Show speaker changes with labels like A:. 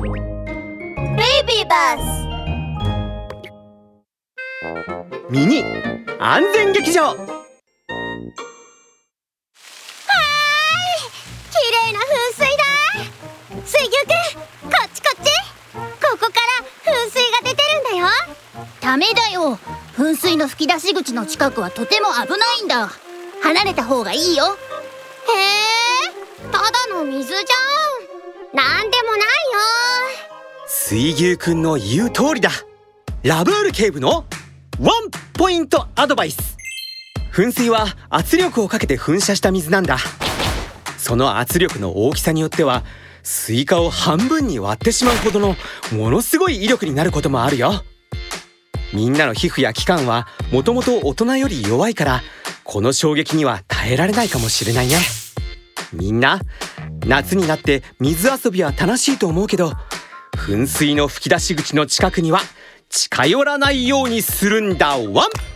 A: ベイビーバ
B: スミニ。安全劇場。
A: 水牛くんこっちこっち。ここから噴水が出てるんだよ。
C: ダメだよ。噴水の吹き出し口の近くはとても危ないんだ。離れた方がいいよ。へ
A: えただの水じ
B: 水牛くんの言う通りだ。ラブール警部のワンポイントアドバイス。噴水は圧力をかけて噴射した水なんだ。その圧力の大きさによってはスイカを半分に割ってしまうほどのものすごい威力になることもあるよ。みんなの皮膚や器官はもともと大人より弱いからこの衝撃には耐えられないかもしれないね。みんな夏になって水遊びは楽しいと思うけど噴水の吹き出し口の近くには近寄らないようにするんだ。ワン！